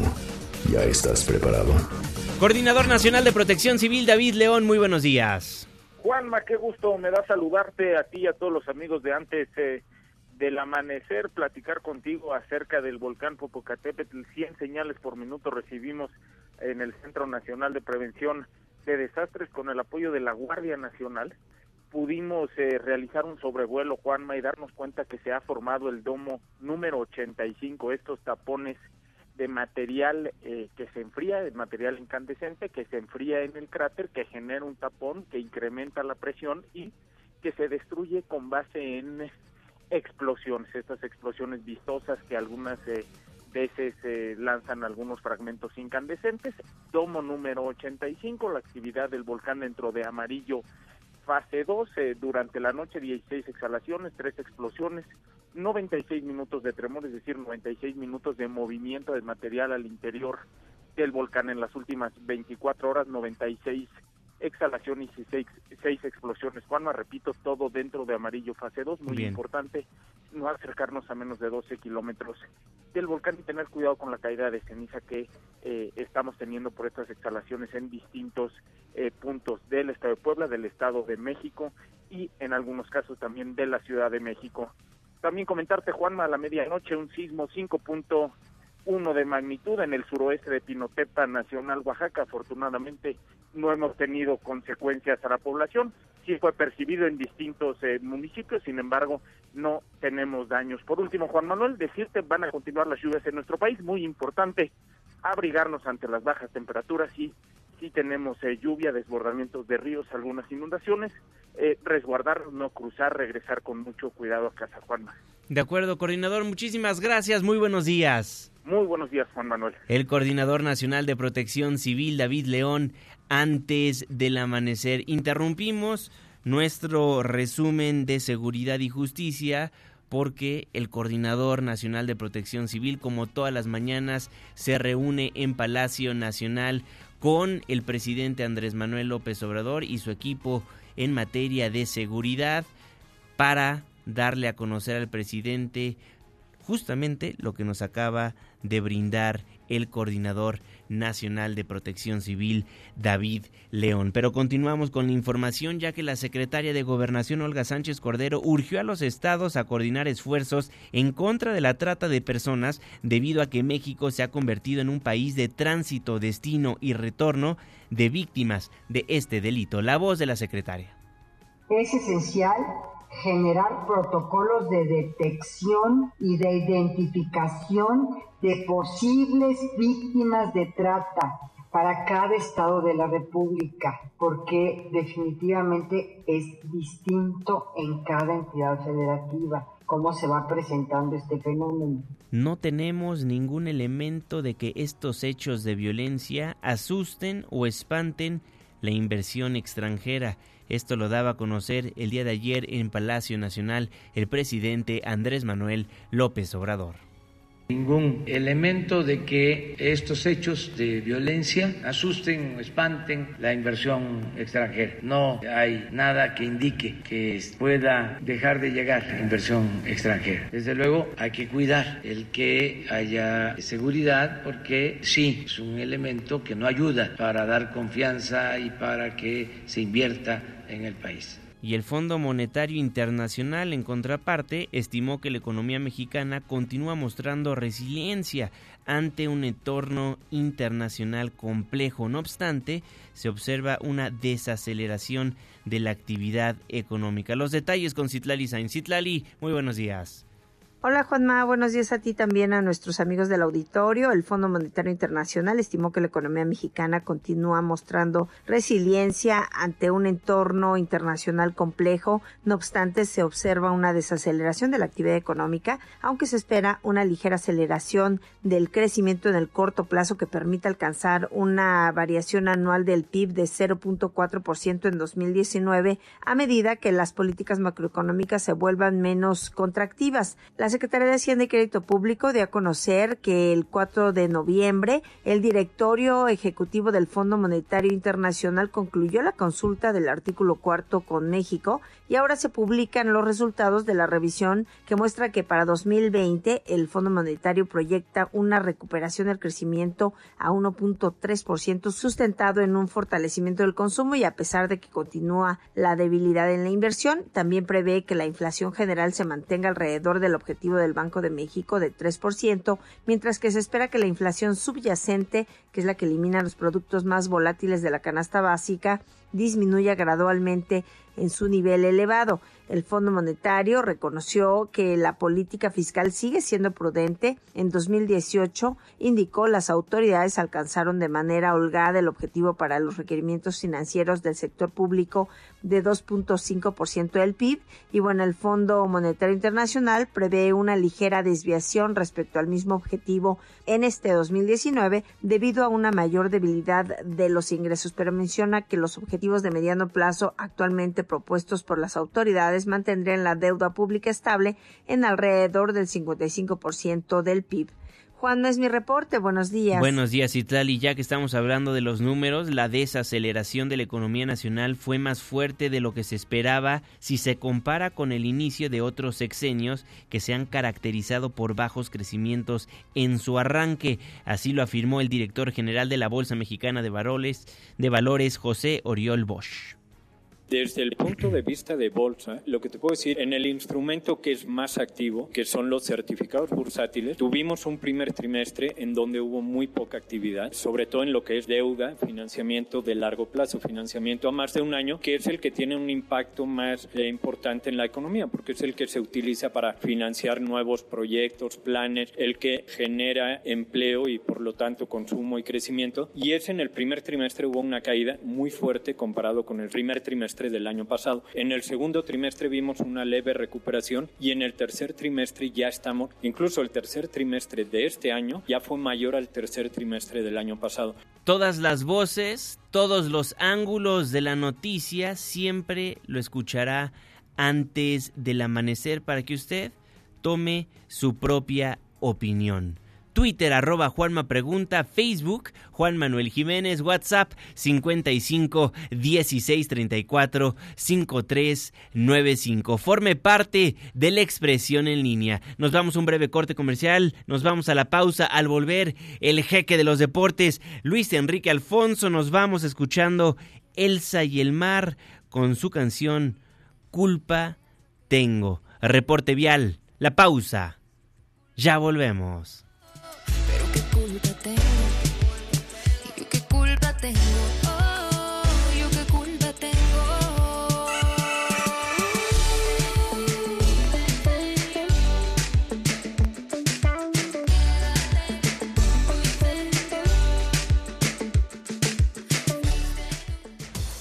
Speaker 29: ¿Ya estás preparado?
Speaker 4: Coordinador Nacional de Protección Civil, David León, muy buenos días.
Speaker 30: Juanma, qué gusto me da saludarte a ti y a todos los amigos de antes eh, del amanecer, platicar contigo acerca del volcán Popocatépetl. 100 señales por minuto recibimos en el Centro Nacional de Prevención de Desastres con el apoyo de la Guardia Nacional. Pudimos eh, realizar un sobrevuelo, Juanma, y darnos cuenta que se ha formado el domo número 85, estos tapones de material eh, que se enfría, de material incandescente que se enfría en el cráter, que genera un tapón, que incrementa la presión y que se destruye con base en explosiones, estas explosiones vistosas que algunas eh, veces eh, lanzan algunos fragmentos incandescentes. Domo número 85, la actividad del volcán dentro de amarillo fase 2, durante la noche 16 exhalaciones, 3 explosiones, 96 minutos de tremor, es decir, 96 minutos de movimiento del material al interior del volcán en las últimas 24 horas, 96 exhalaciones y 6, explosiones. Juanma, repito, todo dentro de amarillo fase 2, muy importante no acercarnos a menos de 12 kilómetros del volcán y tener cuidado con la caída de ceniza que eh, estamos teniendo por estas exhalaciones en distintos eh, puntos del estado de Puebla, del estado de México y en algunos casos también de la Ciudad de México. También comentarte, Juanma, a la medianoche un sismo 5.1 de magnitud en el suroeste de Pinotepa Nacional, Oaxaca. Afortunadamente no hemos tenido consecuencias a la población. sí fue percibido en distintos eh, municipios, sin embargo, no tenemos daños. Por último, Juan Manuel, decirte, van a continuar las lluvias en nuestro país, muy importante abrigarnos ante las bajas temperaturas y sí tenemos eh, lluvia, desbordamientos de ríos, algunas inundaciones, eh, resguardar, no cruzar, regresar con mucho cuidado a casa, Juanma.
Speaker 4: De acuerdo, coordinador, muchísimas gracias, muy buenos días.
Speaker 30: Muy buenos días, Juan Manuel.
Speaker 4: El coordinador nacional de protección civil, David León, antes del amanecer. Interrumpimos nuestro resumen de seguridad y justicia porque el Coordinador Nacional de Protección Civil, como todas las mañanas, se reúne en Palacio Nacional con el presidente Andrés Manuel López Obrador y su equipo en materia de seguridad para darle a conocer al presidente justamente lo que nos acaba de brindar el coordinador nacional de protección civil David León. Pero continuamos con la información ya que la secretaria de gobernación Olga Sánchez Cordero urgió a los estados a coordinar esfuerzos en contra de la trata de personas debido a que México se ha convertido en un país de tránsito, destino y retorno de víctimas de este delito. La voz de la secretaria.
Speaker 31: Es esencial generar protocolos de detección y de identificación de posibles víctimas de trata para cada estado de la República, porque definitivamente es distinto en cada entidad federativa cómo se va presentando este fenómeno.
Speaker 4: No tenemos ningún elemento de que estos hechos de violencia asusten o espanten la inversión extranjera esto lo daba a conocer el día de ayer en Palacio Nacional el presidente Andrés Manuel López Obrador
Speaker 32: ningún elemento de que estos hechos de violencia asusten o espanten la inversión extranjera. No hay nada que indique que pueda dejar de llegar inversión extranjera. Desde luego hay que cuidar el que haya seguridad porque sí, es un elemento que no ayuda para dar confianza y para que se invierta en el país
Speaker 4: y el Fondo Monetario Internacional, en contraparte, estimó que la economía mexicana continúa mostrando resiliencia ante un entorno internacional complejo. No obstante, se observa una desaceleración de la actividad económica. Los detalles con Citlali Sainz. Citlali, muy buenos días.
Speaker 20: Hola Juanma, buenos días a ti también a nuestros amigos del auditorio. El Fondo Monetario Internacional estimó que la economía mexicana continúa mostrando resiliencia ante un entorno internacional complejo. No obstante, se observa una desaceleración de la actividad económica, aunque se espera una ligera aceleración del crecimiento en el corto plazo que permita alcanzar una variación anual del PIB de 0.4% en 2019 a medida que las políticas macroeconómicas se vuelvan menos contractivas. Las Secretaría de Hacienda y Crédito Público dio a conocer que el 4 de noviembre el directorio ejecutivo del Fondo Monetario Internacional concluyó la consulta del artículo cuarto con México y ahora se publican los resultados de la revisión que muestra que para 2020 el Fondo Monetario proyecta una recuperación del crecimiento a 1.3% sustentado en un fortalecimiento del consumo y a pesar de que continúa la debilidad en la inversión, también prevé que la inflación general se mantenga alrededor del objetivo del Banco de México de 3%, mientras que se espera que la inflación subyacente, que es la que elimina los productos más volátiles de la canasta básica, disminuya gradualmente en su nivel elevado. El Fondo Monetario reconoció que la política fiscal sigue siendo prudente. En 2018, indicó, las autoridades alcanzaron de manera holgada el objetivo para los requerimientos financieros del sector público de 2.5% del PIB. Y bueno, el Fondo Monetario Internacional prevé una ligera desviación respecto al mismo objetivo en este 2019 debido a una mayor debilidad de los ingresos, pero menciona que los objetivos de mediano plazo actualmente propuestos por las autoridades mantendrían la deuda pública estable en alrededor del 55% del PIB. Juan, no es mi reporte. Buenos días.
Speaker 4: Buenos días, Itlali. Ya que estamos hablando de los números, la desaceleración de la economía nacional fue más fuerte de lo que se esperaba si se compara con el inicio de otros sexenios que se han caracterizado por bajos crecimientos en su arranque. Así lo afirmó el director general de la Bolsa Mexicana de Valores, de Valores José Oriol Bosch.
Speaker 33: Desde el punto de vista de bolsa, lo que te puedo decir, en el instrumento que es más activo, que son los certificados bursátiles, tuvimos un primer trimestre en donde hubo muy poca actividad, sobre todo en lo que es deuda, financiamiento de largo plazo, financiamiento a más de un año, que es el que tiene un impacto más eh, importante en la economía, porque es el que se utiliza para financiar nuevos proyectos, planes, el que genera empleo y por lo tanto consumo y crecimiento. Y es en el primer trimestre hubo una caída muy fuerte comparado con el primer trimestre del año pasado. En el segundo trimestre vimos una leve recuperación y en el tercer trimestre ya estamos, incluso el tercer trimestre de este año ya fue mayor al tercer trimestre del año pasado.
Speaker 4: Todas las voces, todos los ángulos de la noticia siempre lo escuchará antes del amanecer para que usted tome su propia opinión. Twitter arroba Facebook Juan Manuel Jiménez, WhatsApp 55 16 34 53 95. Forme parte de la expresión en línea. Nos vamos a un breve corte comercial, nos vamos a la pausa. Al volver, el jeque de los deportes, Luis Enrique Alfonso, nos vamos escuchando Elsa y el mar con su canción Culpa Tengo. Reporte vial, la pausa. Ya volvemos.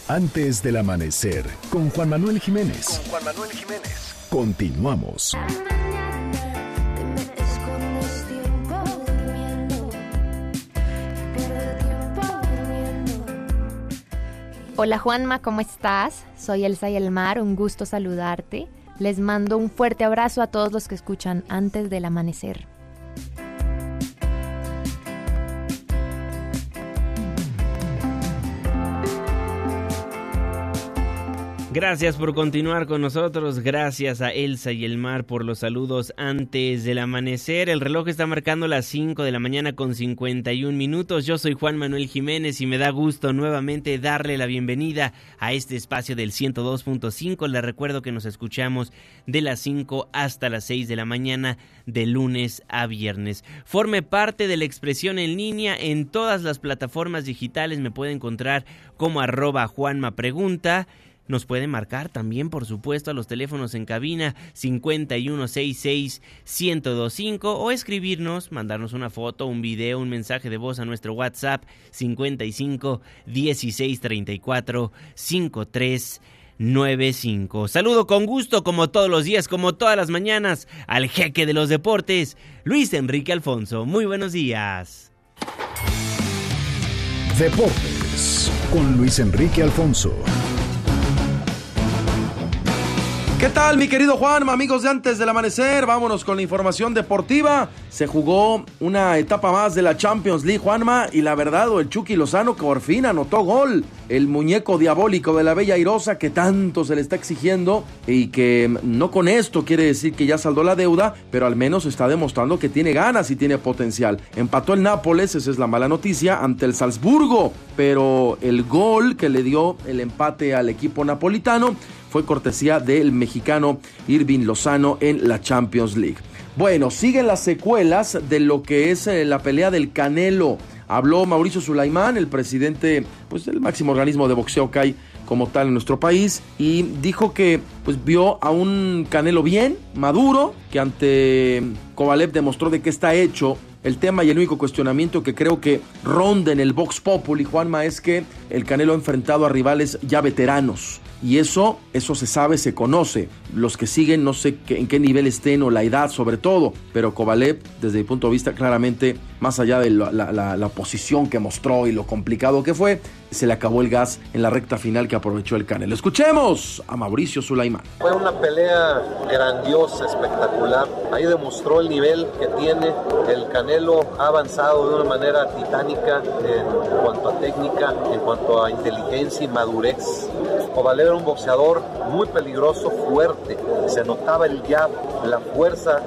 Speaker 29: Antes del amanecer, con Juan Manuel Jiménez. Con Juan Manuel Jiménez. Continuamos.
Speaker 34: Hola Juanma, ¿cómo estás? Soy Elsa y el Mar, un gusto saludarte. Les mando un fuerte abrazo a todos los que escuchan antes del amanecer.
Speaker 4: Gracias por continuar con nosotros, gracias a Elsa y el Mar por los saludos antes del amanecer. El reloj está marcando las 5 de la mañana con 51 minutos. Yo soy Juan Manuel Jiménez y me da gusto nuevamente darle la bienvenida a este espacio del 102.5. Les recuerdo que nos escuchamos de las 5 hasta las 6 de la mañana de lunes a viernes. Forme parte de la expresión en línea en todas las plataformas digitales. Me puede encontrar como arroba Juanma Pregunta. Nos puede marcar también, por supuesto, a los teléfonos en cabina 5166-1025 o escribirnos, mandarnos una foto, un video, un mensaje de voz a nuestro WhatsApp 55 16 34 53 95. Saludo con gusto, como todos los días, como todas las mañanas, al jeque de los deportes, Luis Enrique Alfonso. Muy buenos días.
Speaker 29: Deportes con Luis Enrique Alfonso.
Speaker 35: ¿Qué tal, mi querido Juan, amigos de antes del amanecer? Vámonos con la información deportiva. Se jugó una etapa más de la Champions League, Juanma, y la verdad, el Chucky Lozano que por fin anotó gol. El muñeco diabólico de la Bella Airosa que tanto se le está exigiendo y que no con esto quiere decir que ya saldó la deuda, pero al menos está demostrando que tiene ganas y tiene potencial. Empató el Nápoles, esa es la mala noticia, ante el Salzburgo, pero el gol que le dio el empate al equipo napolitano fue cortesía del mexicano Irving Lozano en la Champions League. Bueno, siguen las secuelas de lo que es eh, la pelea del Canelo. Habló Mauricio Sulaimán, el presidente pues, del máximo organismo de boxeo que hay como tal en nuestro país y dijo que pues vio a un Canelo bien, maduro, que ante Kovalev demostró de qué está hecho el tema y el único cuestionamiento que creo que ronda en el Vox Populi, Juanma, es que el Canelo ha enfrentado a rivales ya veteranos. Y eso, eso se sabe, se conoce. Los que siguen, no sé en qué nivel estén o la edad sobre todo, pero Kovalev, desde mi punto de vista, claramente, más allá de la, la, posición que mostró y lo complicado que fue, se le acabó el gas en la recta final que aprovechó el Canelo. Escuchemos a Mauricio Sulaimán.
Speaker 36: Fue una pelea grandiosa, espectacular. Ahí demostró el nivel que tiene. El Canelo ha avanzado de una manera titánica en cuanto a técnica, en cuanto a inteligencia y madurez Kovalev era un boxeador muy peligroso, fuerte. Se notaba el jab, la fuerza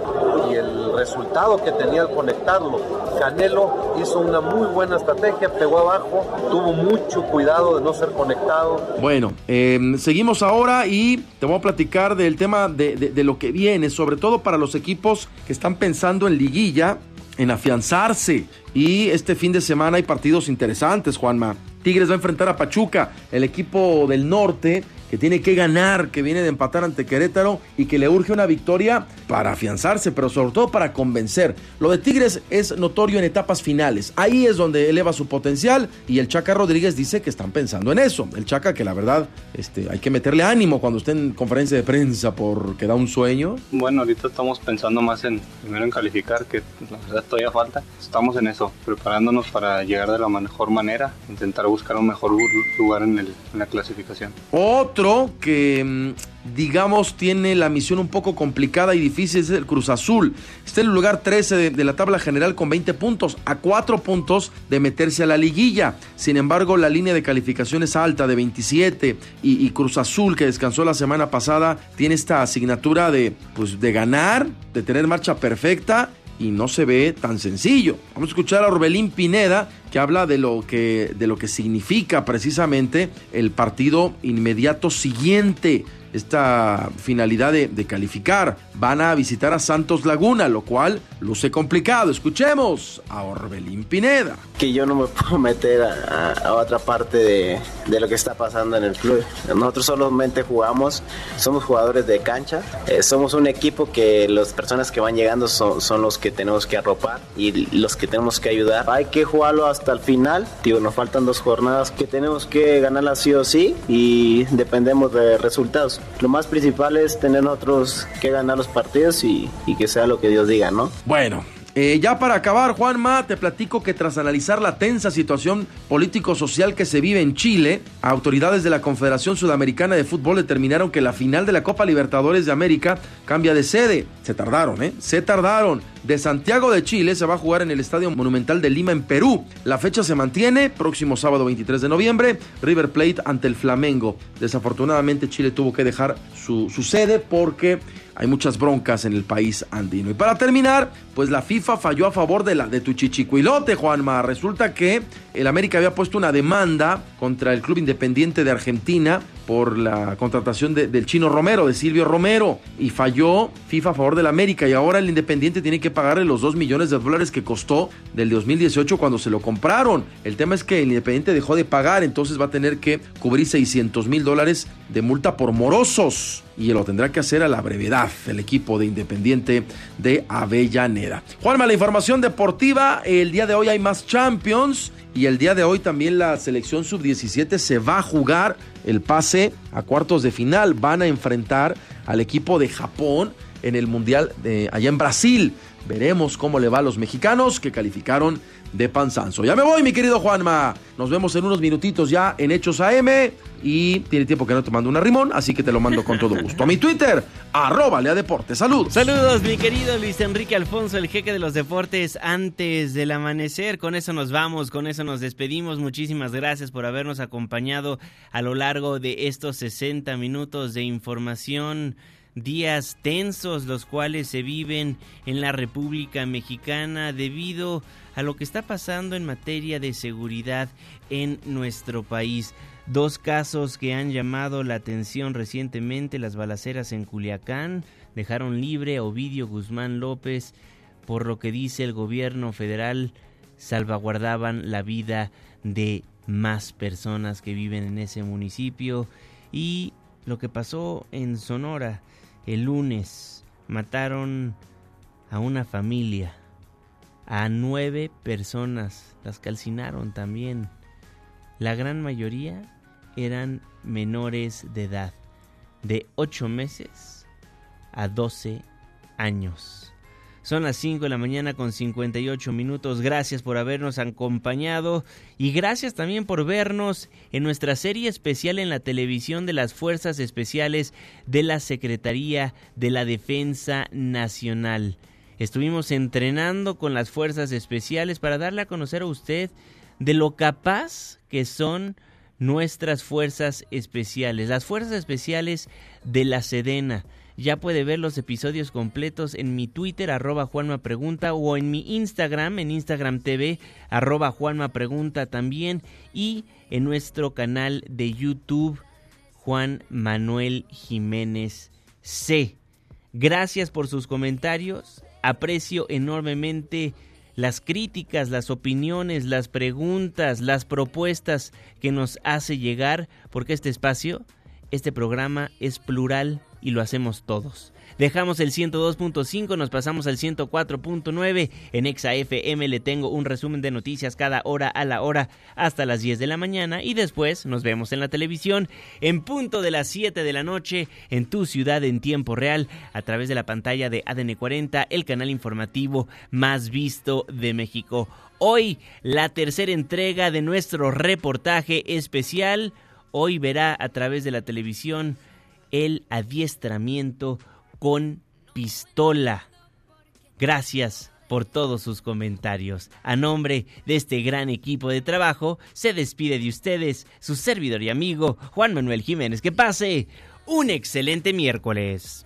Speaker 36: y el resultado que tenía al conectarlo. Canelo hizo una muy buena estrategia, pegó abajo, tuvo mucho cuidado de no ser conectado.
Speaker 35: Bueno, em, seguimos ahora y te voy a platicar del tema de, de lo que viene, sobre todo para los equipos que están pensando en liguilla en afianzarse. Y este fin de semana hay partidos interesantes, Juanma. Tigres va a enfrentar a Pachuca, el equipo del norte que tiene que ganar, que viene de empatar ante Querétaro y que le urge una victoria para afianzarse, pero sobre todo para convencer. Lo de Tigres es notorio en etapas finales. Ahí es donde eleva su potencial y el Chaca Rodríguez dice que están pensando en eso. El Chaca que la verdad este, hay que meterle ánimo cuando esté en conferencia de prensa porque da un sueño.
Speaker 37: Bueno, ahorita estamos pensando más en primero en calificar, que la verdad todavía falta. Estamos en eso, preparándonos para llegar de la mejor manera, intentar buscar un mejor lugar en, en la clasificación.
Speaker 35: Otro que mm, digamos tiene la misión un poco complicada y difícil es el Cruz Azul. Está en el lugar 13 de, de, la tabla general con 20 puntos, a 4 puntos de meterse a la liguilla. Sin embargo, la línea de calificación es alta de 27 y, y, Cruz Azul, que descansó la semana pasada, tiene esta asignatura de, pues, de ganar, de tener marcha perfecta y no se ve tan sencillo. Vamos a escuchar a Orbelín Pineda que habla de lo que, de lo que significa precisamente el partido inmediato siguiente esta finalidad de, calificar. Van a visitar a Santos Laguna, lo cual luce complicado. Escuchemos a Orbelín Pineda.
Speaker 38: Que yo no me puedo meter a otra parte de, de, lo que está pasando en el club. Nosotros solamente jugamos, somos jugadores de cancha, eh, somos un equipo que las personas que van llegando son, son, los que tenemos que arropar y los que tenemos que ayudar. Hay que jugarlo hasta el final. Digo, nos faltan dos jornadas que tenemos que ganarlas sí o sí y dependemos de resultados lo más principal es tener nosotros que ganar los partidos y, y que sea lo que Dios diga, ¿no?
Speaker 35: Bueno. Eh, ya para acabar, Juanma, te platico que tras analizar la tensa situación político-social que se vive en Chile, autoridades de la Confederación Sudamericana de Fútbol determinaron que la final de la Copa Libertadores de América cambia de sede. Se tardaron, ¿eh? Se tardaron. De Santiago de Chile se va a jugar en el Estadio Monumental de Lima, en Perú. La fecha se mantiene, próximo sábado 23 de noviembre, River Plate ante el Flamengo. Desafortunadamente Chile tuvo que dejar su, su sede porque hay muchas broncas en el país andino. Y para terminar, pues la FIFA falló a favor de la de tu chichicuilote, Juanma. Resulta que el América había puesto una demanda contra el Club Independiente de Argentina por la contratación de, del chino Romero, de Silvio Romero, y falló FIFA a favor del América y ahora el Independiente tiene que pagarle los 2 millones de dólares que costó del 2018 cuando se lo compraron. El tema es que el Independiente dejó de pagar, entonces va a tener que cubrir 600 mil dólares de multa por morosos y lo tendrá que hacer a la brevedad el equipo de Independiente de Avellaneda. Juanma, la información deportiva, el día de hoy hay más Champions y el día de hoy también la selección sub-17 se va a jugar el pase a cuartos de final. Van a enfrentar al equipo de Japón en el Mundial de allá en Brasil. Veremos cómo le va a los mexicanos que calificaron de Panzanzo. Ya me voy, mi querido Juanma. Nos vemos en unos minutitos ya en Hechos AM. Y tiene tiempo que no te mando una rimón, así que te lo mando con todo gusto. A mi Twitter, arroba Lea Deportes. Saludos.
Speaker 4: Saludos, mi querido Luis Enrique Alfonso, el jeque de los deportes antes del amanecer. Con eso nos vamos, con eso nos despedimos. Muchísimas gracias por habernos acompañado a lo largo de estos 60 minutos de información días tensos los cuales se viven en la República Mexicana debido a lo que está pasando en materia de seguridad en nuestro país. Dos casos que han llamado la atención recientemente, las balaceras en Culiacán, dejaron libre a Ovidio Guzmán López, por lo que dice el gobierno federal, salvaguardaban la vida de más personas que viven en ese municipio y lo que pasó en Sonora el lunes mataron a una familia, a nueve personas, las calcinaron también. La gran mayoría eran menores de edad, de 8 meses a 12 años. Son las 5 de la mañana con 58 minutos. Gracias por habernos acompañado y gracias también por vernos en nuestra serie especial en la televisión de las Fuerzas Especiales de la Secretaría de la Defensa Nacional. Estuvimos entrenando con las Fuerzas Especiales para darle a conocer a usted de lo capaz que son nuestras fuerzas especiales, las fuerzas especiales de la Sedena. Ya puede ver los episodios completos en mi Twitter, arroba Juanma Pregunta, o en mi Instagram, en Instagram TV, arroba Juanma Pregunta también, y en nuestro canal de YouTube, Juan Manuel Jiménez C. Gracias por sus comentarios, aprecio enormemente las críticas, las opiniones, las preguntas, las propuestas que nos hace llegar, porque este espacio, este programa es plural y lo hacemos todos. Dejamos el 102.5, nos pasamos al 104.9. En ExaFM le tengo un resumen de noticias cada hora a la hora hasta las 10 de la mañana y después nos vemos en la televisión en punto de las 7 de la noche en tu ciudad en tiempo real a través de la pantalla de ADN 40, el canal informativo más visto de México. Hoy la tercera entrega de nuestro reportaje especial. Hoy verá a través de la televisión el adiestramiento con pistola. Gracias por todos sus comentarios. A nombre de este gran equipo de trabajo, se despide de ustedes su servidor y amigo Juan Manuel Jiménez. Que pase un excelente miércoles.